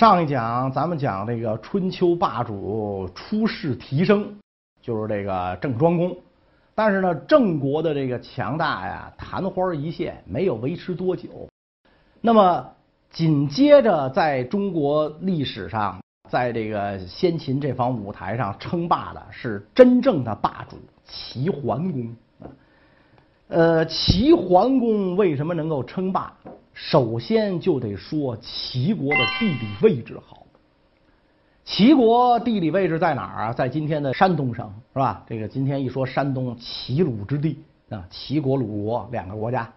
上一讲咱们讲这个春秋霸主出世提升，就是这个郑庄公。但是呢，郑国的这个强大呀，昙花一现，没有维持多久。那么紧接着，在中国历史上，在这个先秦这方舞台上称霸的是真正的霸主齐桓公。呃，齐桓公为什么能够称霸？首先就得说齐国的地理位置好。齐国地理位置在哪儿啊？在今天的山东省，是吧？这个今天一说山东，齐鲁之地啊，齐国、鲁国两个国家。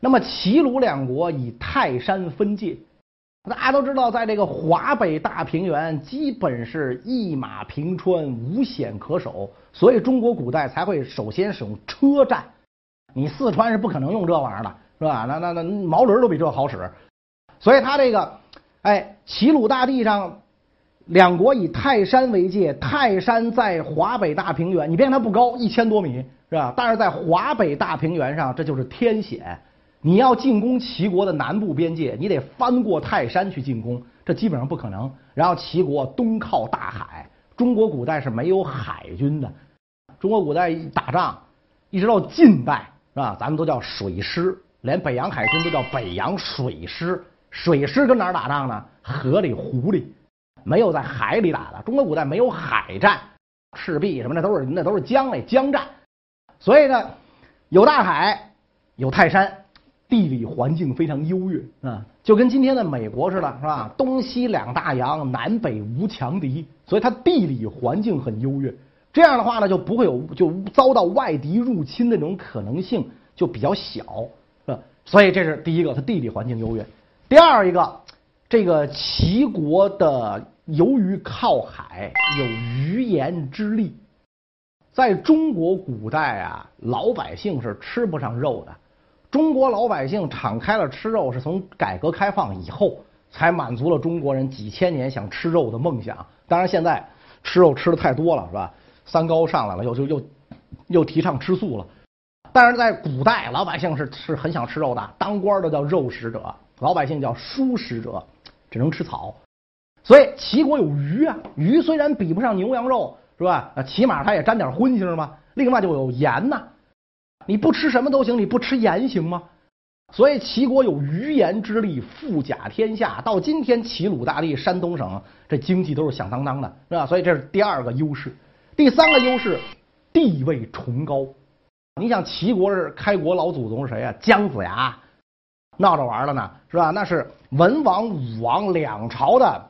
那么齐鲁两国以泰山分界，大家都知道，在这个华北大平原，基本是一马平川，无险可守，所以中国古代才会首先使用车战。你四川是不可能用这玩意儿的，是吧？那那那毛驴都比这好使，所以他这个，哎，齐鲁大地上，两国以泰山为界，泰山在华北大平原，你别看它不高，一千多米，是吧？但是在华北大平原上，这就是天险。你要进攻齐国的南部边界，你得翻过泰山去进攻，这基本上不可能。然后齐国东靠大海，中国古代是没有海军的，中国古代打仗一直到近代。是吧？咱们都叫水师，连北洋海军都叫北洋水师。水师跟哪儿打仗呢？河里、湖里，没有在海里打的。中国古代没有海战，赤壁什么的都是那都是江里江战。所以呢，有大海，有泰山，地理环境非常优越啊，就跟今天的美国似的，是吧？东西两大洋，南北无强敌，所以它地理环境很优越。这样的话呢，就不会有就遭到外敌入侵的那种可能性就比较小，所以这是第一个，它地理环境优越。第二一个，这个齐国的由于靠海，有鱼盐之利，在中国古代啊，老百姓是吃不上肉的。中国老百姓敞开了吃肉，是从改革开放以后才满足了中国人几千年想吃肉的梦想。当然，现在吃肉吃的太多了，是吧？三高上来了，又就又又提倡吃素了。但是在古代，老百姓是是很想吃肉的，当官的叫肉食者，老百姓叫蔬食者，只能吃草。所以齐国有鱼啊，鱼虽然比不上牛羊肉，是吧？起码它也沾点荤腥嘛。另外就有盐呐，你不吃什么都行，你不吃盐行吗？所以齐国有鱼盐之利，富甲天下。到今天，齐鲁大地、山东省这经济都是响当当的，是吧？所以这是第二个优势。第三个优势，地位崇高。你想齐国是开国老祖宗是谁呀？姜子牙，闹着玩了呢，是吧？那是文王、武王两朝的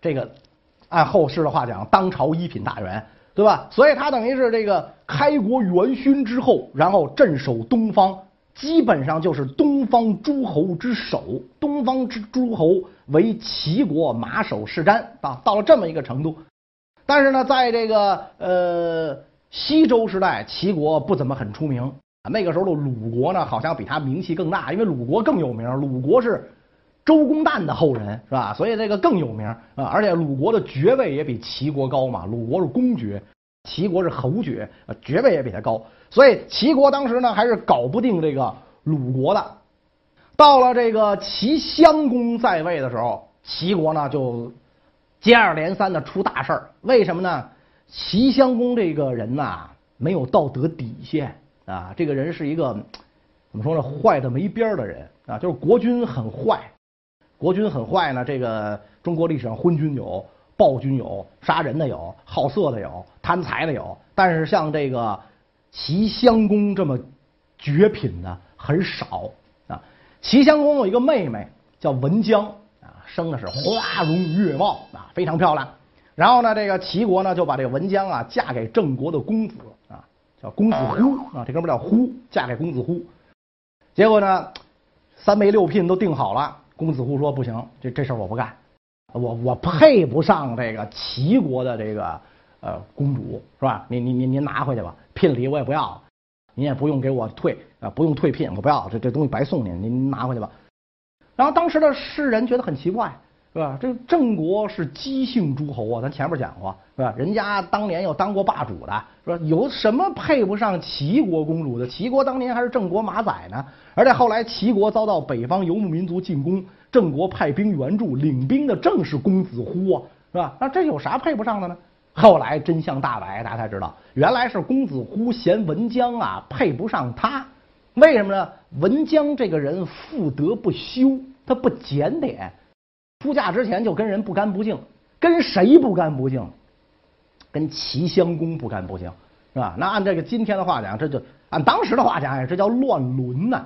这个，按后世的话讲，当朝一品大员，对吧？所以他等于是这个开国元勋之后，然后镇守东方，基本上就是东方诸侯之首。东方之诸侯为齐国马首是瞻啊，到了这么一个程度。但是呢，在这个呃西周时代，齐国不怎么很出名。那个时候的鲁国呢，好像比他名气更大，因为鲁国更有名。鲁国是周公旦的后人，是吧？所以这个更有名啊。而且鲁国的爵位也比齐国高嘛。鲁国是公爵，齐国是侯爵，爵位也比他高。所以齐国当时呢，还是搞不定这个鲁国的。到了这个齐襄公在位的时候，齐国呢就。接二连三的出大事儿，为什么呢？齐襄公这个人呐，没有道德底线啊，这个人是一个怎么说呢？坏的没边儿的人啊，就是国君很坏，国君很坏呢。这个中国历史上昏君有，暴君有，杀人的有，好色的有，贪财的有，但是像这个齐襄公这么绝品的很少啊。齐襄公有一个妹妹叫文姜啊。生的是花容月貌啊，非常漂亮。然后呢，这个齐国呢就把这个文姜啊嫁给郑国的公子啊，叫公子忽啊，这哥们叫忽，嫁给公子忽。结果呢，三媒六聘都定好了，公子忽说不行，这这事儿我不干，我我配不上这个齐国的这个呃公主是吧？您您您您拿回去吧，聘礼我也不要，您也不用给我退啊，不用退聘，我不要，这这东西白送您，您拿回去吧。然后当时的世人觉得很奇怪，是吧？这郑国是姬姓诸侯啊，咱前面讲过，是吧？人家当年又当过霸主的，是吧？有什么配不上齐国公主的？齐国当年还是郑国马仔呢，而且后来齐国遭到北方游牧民族进攻，郑国派兵援助，领兵的正是公子乎啊，是吧？那这有啥配不上的呢？后来真相大白，大家才知道，原来是公子乎嫌文姜啊配不上他，为什么呢？文姜这个人妇德不修，他不检点。出嫁之前就跟人不干不净，跟谁不干不净？跟齐襄公不干不净，是吧？那按这个今天的话讲，这就按当时的话讲呀，这叫乱伦呐。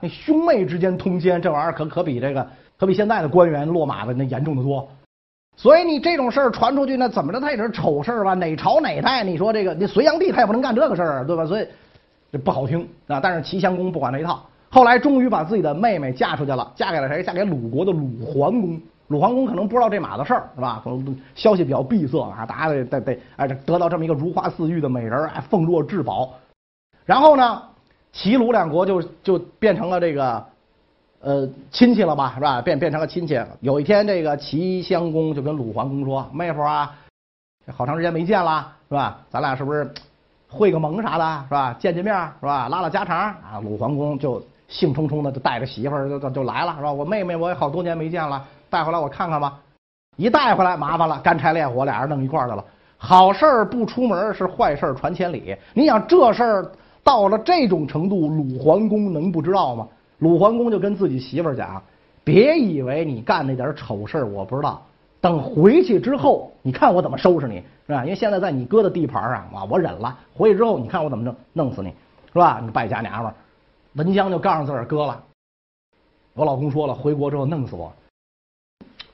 那兄妹之间通奸，这玩意儿可可比这个可比现在的官员落马的那严重的多。所以你这种事儿传出去，那怎么着他也是丑事儿吧？哪朝哪代？你说这个，你隋炀帝他也不能干这个事儿，对吧？所以这不好听啊。但是齐襄公不管那一套。后来终于把自己的妹妹嫁出去了，嫁给了谁？嫁给鲁国的鲁桓公。鲁桓公可能不知道这码子事儿，是吧？可能消息比较闭塞啊，大家得得得哎，得到这么一个如花似玉的美人，哎，奉若至宝。然后呢，齐鲁两国就就变成了这个呃亲戚了吧，是吧？变变成了亲戚。有一天，这个齐襄公就跟鲁桓公说：“妹夫啊，好长时间没见了，是吧？咱俩是不是会个盟啥的，是吧？见见面，是吧？拉拉家常啊。”鲁桓公就。兴冲冲的就带着媳妇儿就就就来了，是吧？我妹妹我也好多年没见了，带回来我看看吧。一带回来麻烦了，干柴烈火，俩人弄一块儿去了。好事儿不出门，是坏事儿传千里。你想这事儿到了这种程度，鲁桓公能不知道吗？鲁桓公就跟自己媳妇儿讲：“别以为你干那点丑事儿我不知道，等回去之后，你看我怎么收拾你，是吧？因为现在在你哥的地盘上啊，我忍了。回去之后，你看我怎么弄弄死你，是吧？你败家娘们儿。”文姜就告诉自个儿哥了，我老公说了，回国之后弄死我。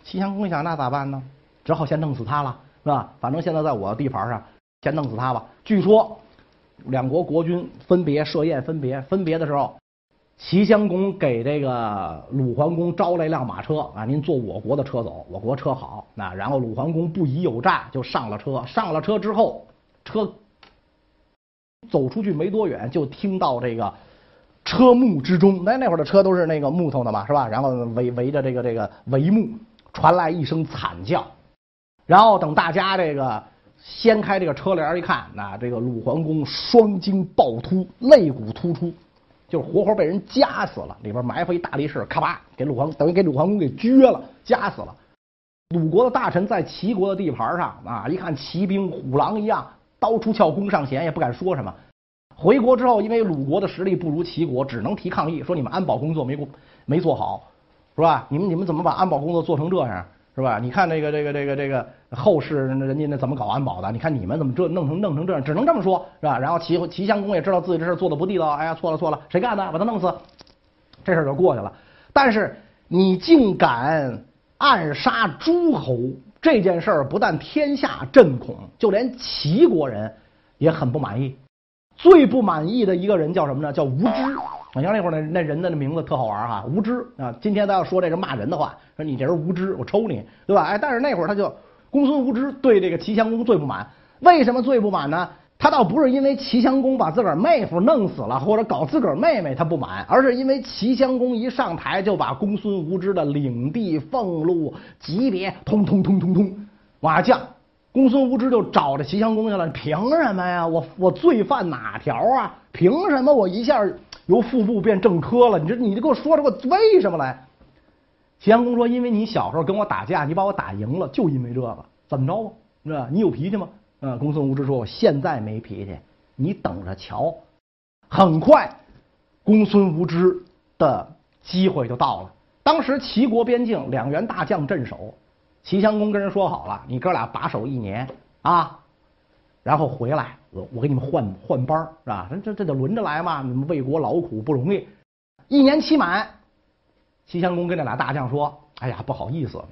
齐襄公想，那咋办呢？只好先弄死他了，是吧？反正现在在我的地盘上，先弄死他吧。据说两国国君分别设宴，分别分别的时候，齐襄公给这个鲁桓公招来一辆马车啊，您坐我国的车走，我国车好。那然后鲁桓公不疑有诈，就上了车。上了车之后，车走出去没多远，就听到这个。车幕之中，那那会儿的车都是那个木头的嘛，是吧？然后围围着这个这个帷幕，传来一声惨叫。然后等大家这个掀开这个车帘一看，那这个鲁桓公双睛暴突，肋骨突出，就是活活被人夹死了。里边埋伏一大力士，咔吧给鲁桓等于给鲁桓公给撅了，夹死了。鲁国的大臣在齐国的地盘上啊，一看齐兵虎狼一样，刀出鞘，弓上弦，也不敢说什么。回国之后，因为鲁国的实力不如齐国，只能提抗议，说你们安保工作没过没做好，是吧？你们你们怎么把安保工作做成这样，是吧？你看这个这个这个这个后世人家那怎么搞安保的？你看你们怎么这弄成弄成这样？只能这么说，是吧？然后齐齐襄公也知道自己这事做的不地道，哎呀，错了错了，谁干的？把他弄死，这事就过去了。但是你竟敢暗杀诸侯，这件事儿不但天下震恐，就连齐国人也很不满意。最不满意的一个人叫什么呢？叫无知。我想那会儿那那人的那名字特好玩哈，无知啊。今天咱要说这个骂人的话，说你这人无知，我抽你，对吧？哎，但是那会儿他就公孙无知对这个齐襄公最不满。为什么最不满呢？他倒不是因为齐襄公把自个儿妹夫弄死了，或者搞自个儿妹妹他不满，而是因为齐襄公一上台就把公孙无知的领地、俸禄、级别通通通通通往下降。公孙无知就找着齐襄公去了，凭什么呀？我我罪犯哪条啊？凭什么我一下由副部变正科了？你这你就给我说说我为什么来？齐襄公说：“因为你小时候跟我打架，你把我打赢了，就因为这个，怎么着啊？是吧？你有脾气吗？”嗯，公孙无知说：“我现在没脾气，你等着瞧。”很快，公孙无知的机会就到了。当时齐国边境两员大将镇守。齐襄公跟人说好了，你哥俩把守一年啊，然后回来，我我给你们换换班是吧？这这得轮着来嘛，你们为国劳苦不容易。一年期满，齐襄公跟这俩大将说：“哎呀，不好意思，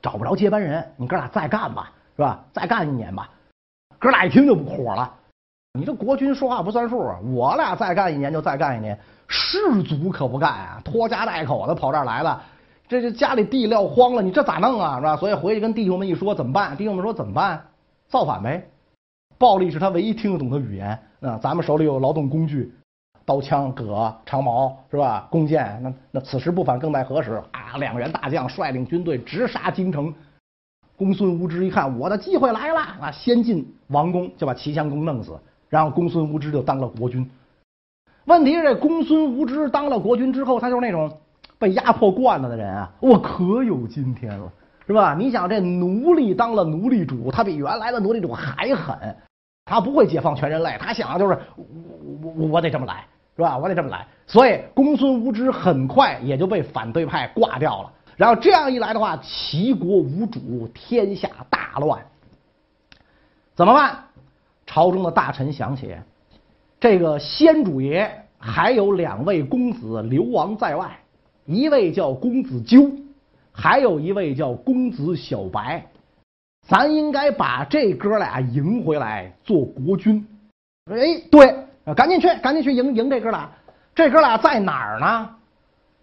找不着接班人，你哥俩再干吧，是吧？再干一年吧。”哥俩一听就不火了，你这国君说话不算数啊！我俩再干一年就再干一年，士卒可不干啊，拖家带口的跑这儿来了。这这家里地撂荒了，你这咋弄啊？是吧？所以回去跟弟兄们一说怎么办？弟兄们说怎么办？造反呗！暴力是他唯一听得懂的语言啊！咱们手里有劳动工具，刀枪戈长矛是吧？弓箭，那那此时不反更待何时啊？两员大将率领军队直杀京城。公孙无知一看，我的机会来了啊！先进王宫就把齐襄公弄死，然后公孙无知就当了国君。问题是这公孙无知当了国君之后，他就是那种被压迫惯了的人啊，我可有今天了，是吧？你想这奴隶当了奴隶主，他比原来的奴隶主还狠，他不会解放全人类，他想的就是我我我得这么来，是吧？我得这么来，所以公孙无知很快也就被反对派挂掉了。然后这样一来的话，齐国无主，天下大乱，怎么办？朝中的大臣想起。这个先主爷还有两位公子流亡在外，一位叫公子纠，还有一位叫公子小白，咱应该把这哥俩迎回来做国君。哎，对，赶紧去，赶紧去迎迎这哥俩。这哥俩在哪儿呢？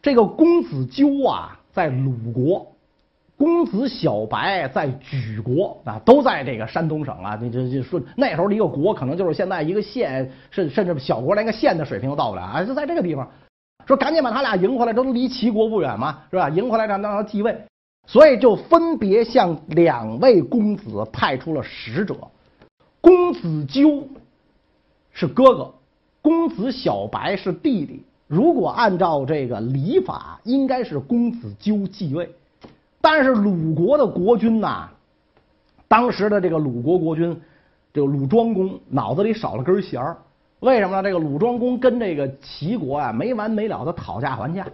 这个公子纠啊，在鲁国。公子小白在莒国啊，都在这个山东省啊。你这这说那时候的一个国，可能就是现在一个县，甚甚至小国连个县的水平都到不了啊。就在这个地方，说赶紧把他俩迎回来，这都离齐国不远嘛，是吧？迎回来让让他继位，所以就分别向两位公子派出了使者。公子纠是哥哥，公子小白是弟弟。如果按照这个礼法，应该是公子纠继位。但是鲁国的国君呐，当时的这个鲁国国君，这个鲁庄公脑子里少了根弦儿。为什么呢？这个鲁庄公跟这个齐国啊没完没了的讨价还价。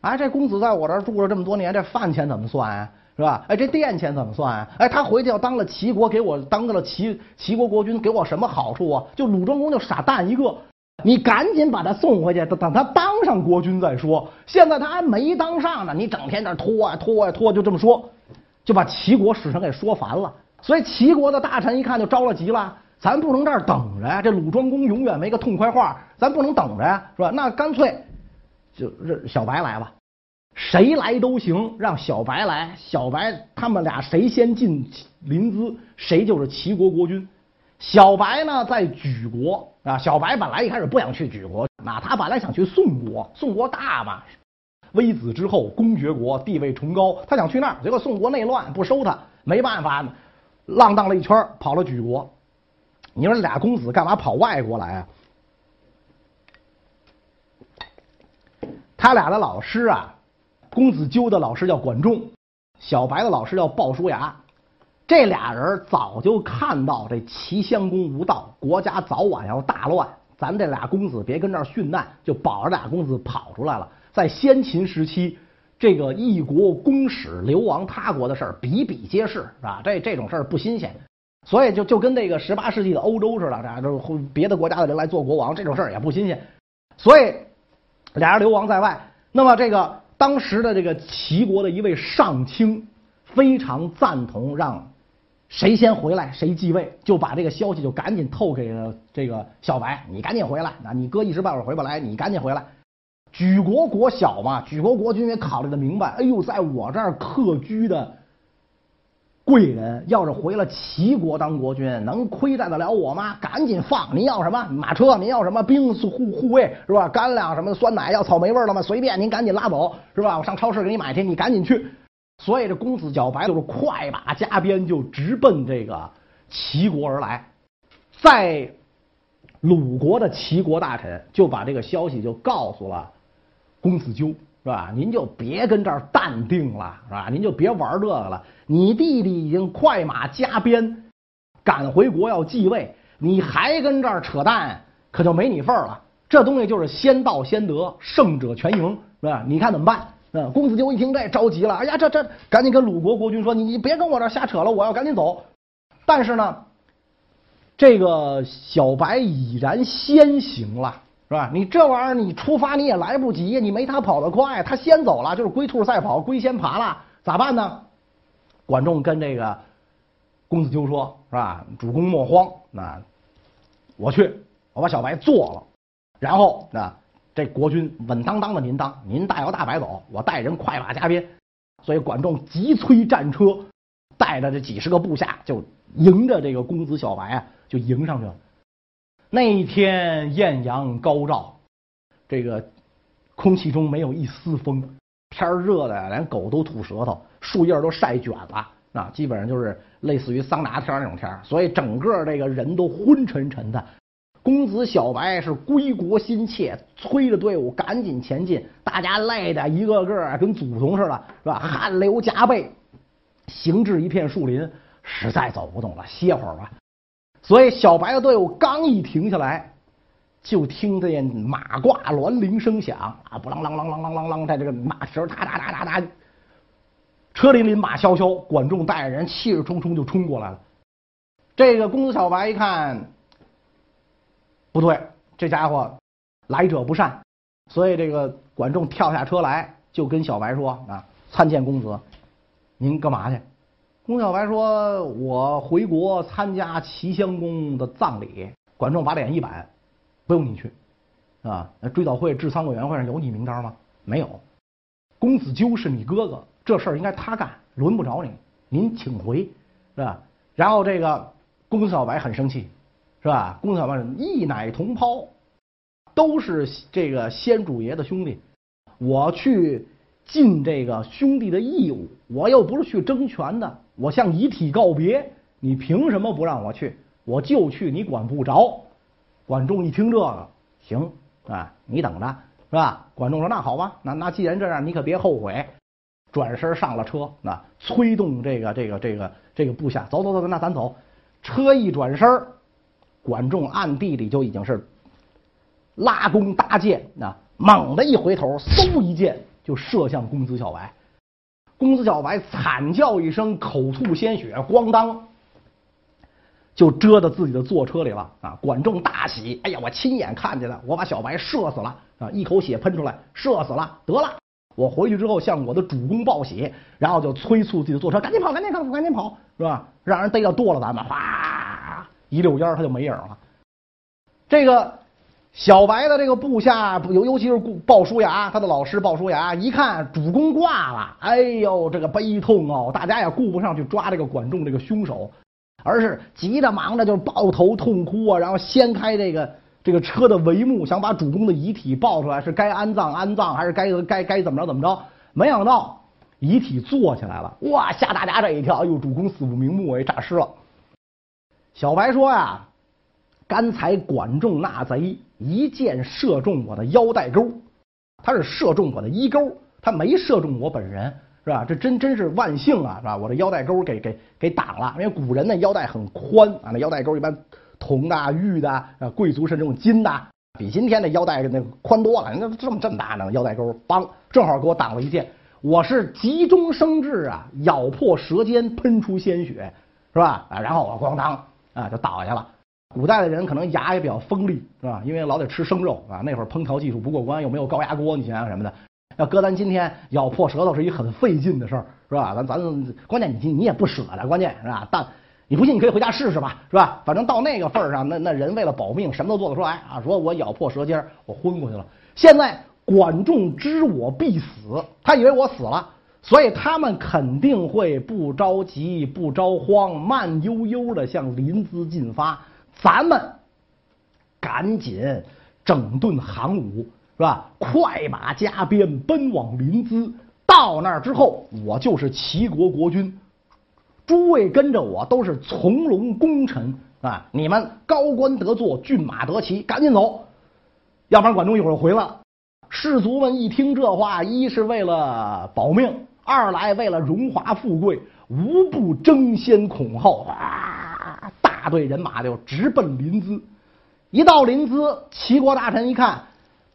哎，这公子在我这儿住了这么多年，这饭钱怎么算啊？是吧？哎，这店钱怎么算啊？哎，他回去要当了齐国，给我当了齐齐国国君，给我什么好处啊？就鲁庄公就傻蛋一个。你赶紧把他送回去，等等他当上国君再说。现在他还没当上呢，你整天那拖啊拖啊拖，就这么说，就把齐国使臣给说烦了。所以齐国的大臣一看就着了急了，咱不能这儿等着呀，这鲁庄公永远没个痛快话，咱不能等着呀，是吧？那干脆就让小白来吧，谁来都行，让小白来，小白他们俩谁先进临淄，谁就是齐国国君。小白呢，在莒国啊。小白本来一开始不想去莒国，那他本来想去宋国，宋国大嘛，微子之后，公爵国，地位崇高，他想去那儿。结果宋国内乱，不收他，没办法，浪荡了一圈，跑了莒国。你说俩公子干嘛跑外国来啊？他俩的老师啊，公子纠的老师叫管仲，小白的老师叫鲍叔牙。这俩人早就看到这齐襄公无道，国家早晚要大乱。咱这俩公子别跟这儿殉难，就保着俩公子跑出来了。在先秦时期，这个一国公使流亡他国的事儿比比皆是，是吧？这这种事儿不新鲜，所以就就跟那个十八世纪的欧洲似的，这都别的国家的人来做国王，这种事儿也不新鲜。所以俩人流亡在外。那么这个当时的这个齐国的一位上卿非常赞同让。谁先回来谁继位，就把这个消息就赶紧透给了这个小白，你赶紧回来，那你哥一时半会儿回不来，你赶紧回来。莒国国小嘛，莒国国君也考虑的明白，哎呦，在我这儿客居的贵人，要是回了齐国当国君，能亏待得了我吗？赶紧放！您要什么马车？您要什么兵护护卫是吧？干粮什么的，酸奶要草莓味儿的吗？随便，您赶紧拉走是吧？我上超市给你买去，你赶紧去。所以这公子小白就是快马加鞭，就直奔这个齐国而来。在鲁国的齐国大臣就把这个消息就告诉了公子纠，是吧？您就别跟这儿淡定了，是吧？您就别玩这个了。你弟弟已经快马加鞭赶回国要继位，你还跟这儿扯淡，可就没你份儿了。这东西就是先到先得，胜者全赢，是吧？你看怎么办？嗯，公子纠一听这着急了，哎呀，这这赶紧跟鲁国国君说，你你别跟我这瞎扯了，我要赶紧走。但是呢，这个小白已然先行了，是吧？你这玩意儿你出发你也来不及，你没他跑得快，他先走了，就是龟兔赛跑，龟先爬了，咋办呢？管仲跟这个公子纠说，是吧？主公莫慌，那我去，我把小白做了，然后那。这国君稳当当的您当，您大摇大摆走，我带人快马加鞭，所以管仲急催战车，带着这几十个部下就迎着这个公子小白啊，就迎上去了。那一天艳阳高照，这个空气中没有一丝风，天热的，连狗都吐舌头，树叶都晒卷了，啊，基本上就是类似于桑拿天那种天，所以整个这个人都昏沉沉的。公子小白是归国心切，催着队伍赶紧前进，大家累的一个个跟祖宗似的，是吧？汗流浃背，行至一片树林，实在走不动了，歇会儿吧。所以小白的队伍刚一停下来，就听见马挂銮铃声响啊，不啷啷啷啷啷啷啷，在这个马蹄儿哒哒哒哒哒，车輦輦马萧萧，管仲带着人气势冲冲就冲过来了。这个公子小白一看。不对，这家伙来者不善，所以这个管仲跳下车来，就跟小白说：“啊，参见公子，您干嘛去？”公小白说：“我回国参加齐襄公的葬礼。”管仲把脸一板：“不用你去，啊，追悼会治丧委员会上有你名单吗？没有。公子纠是你哥哥，这事儿应该他干，轮不着你。您请回，是吧？”然后这个公小白很生气。是吧？公小白一奶同胞，都是这个先主爷的兄弟。我去尽这个兄弟的义务，我又不是去争权的。我向遗体告别，你凭什么不让我去？我就去，你管不着。管仲一听这个，行啊，你等着，是吧？管仲说：“那好吧，那那既然这样，你可别后悔。”转身上了车，那催动这个这个这个这个部下，走走走，那咱走。车一转身。管仲暗地里就已经是拉弓搭箭，那猛地一回头，嗖一箭就射向公子小白。公子小白惨叫一声，口吐鲜血，咣当就遮到自己的坐车里了。啊！管仲大喜，哎呀，我亲眼看见了，我把小白射死了啊！一口血喷出来，射死了，得了！我回去之后向我的主公报喜，然后就催促自己的坐车，赶紧跑，赶紧跑，赶紧跑，是吧？让人逮到剁了咱们，哗！一溜烟他就没影了。这个小白的这个部下，尤尤其是鲍叔牙，他的老师鲍叔牙，一看主公挂了，哎呦，这个悲痛哦！大家也顾不上去抓这个管仲这个凶手，而是急着忙着就抱头痛哭啊，然后掀开这个这个车的帷幕，想把主公的遗体抱出来，是该安葬安葬，还是该该该怎么着怎么着？没想到遗体坐起来了，哇！吓大家这一跳，哎呦，主公死不瞑目，哎，诈尸了。小白说呀：“刚才管仲那贼一箭射中我的腰带钩，他是射中我的衣钩，他没射中我本人，是吧？这真真是万幸啊，是吧？我这腰带钩给给给挡了，因为古人那腰带很宽啊，那腰带钩一般铜的、玉的啊，贵族是这种金的，比今天的腰带那宽多了。那这么这么大呢，腰带钩，梆，正好给我挡了一箭。我是急中生智啊，咬破舌尖，喷出鲜血，是吧？啊，然后我咣当。”啊，就倒下了。古代的人可能牙也比较锋利，是吧？因为老得吃生肉啊。那会儿烹调技术不过关，又没有高压锅，你想想什么的。要搁咱今天，咬破舌头是一很费劲的事儿，是吧？咱咱关键你你也不舍得，关键是吧？但你不信，你可以回家试试吧，是吧？反正到那个份儿上，那那人为了保命，什么都做得出来啊。说我咬破舌尖，我昏过去了。现在管仲知我必死，他以为我死了。所以他们肯定会不着急、不着慌，慢悠悠的向临淄进发。咱们赶紧整顿行伍，是吧？快马加鞭奔往临淄。到那儿之后，我就是齐国国君，诸位跟着我都是从龙功臣啊！你们高官得坐，骏马得骑，赶紧走，要不然管仲一会儿回来了。士卒们一听这话，一是为了保命。二来为了荣华富贵，无不争先恐后啊！大队人马就直奔临淄。一到临淄，齐国大臣一看，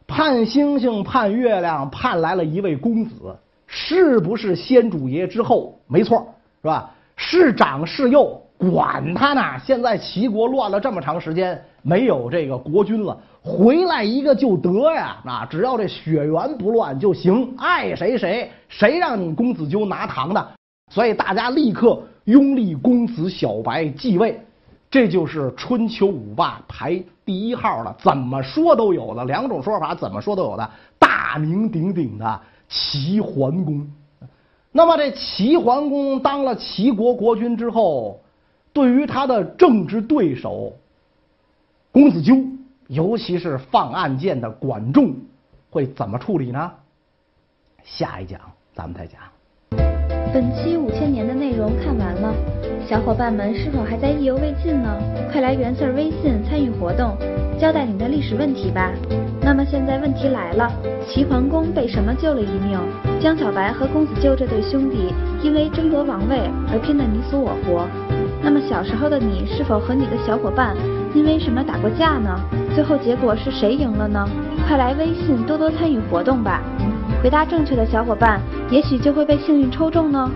盼星星盼月亮，盼来了一位公子，是不是先主爷之后？没错，是吧？是长是幼，管他呢！现在齐国乱了这么长时间，没有这个国君了。回来一个就得呀，啊，只要这血缘不乱就行，爱谁谁，谁让你公子纠拿糖的？所以大家立刻拥立公子小白继位，这就是春秋五霸排第一号了，怎么说都有的，两种说法怎么说都有的，大名鼎鼎的齐桓公。那么这齐桓公当了齐国国君之后，对于他的政治对手公子纠。尤其是放暗箭的管仲，会怎么处理呢？下一讲咱们再讲。本期五千年的内容看完了，小伙伴们是否还在意犹未尽呢？快来元 Sir 微信参与活动，交代你的历史问题吧。那么现在问题来了，齐桓公被什么救了一命？江小白和公子纠这对兄弟因为争夺王位而拼得你死我活。那么小时候的你是否和你的小伙伴因为什么打过架呢？最后结果是谁赢了呢？快来微信多多参与活动吧！回答正确的小伙伴，也许就会被幸运抽中呢。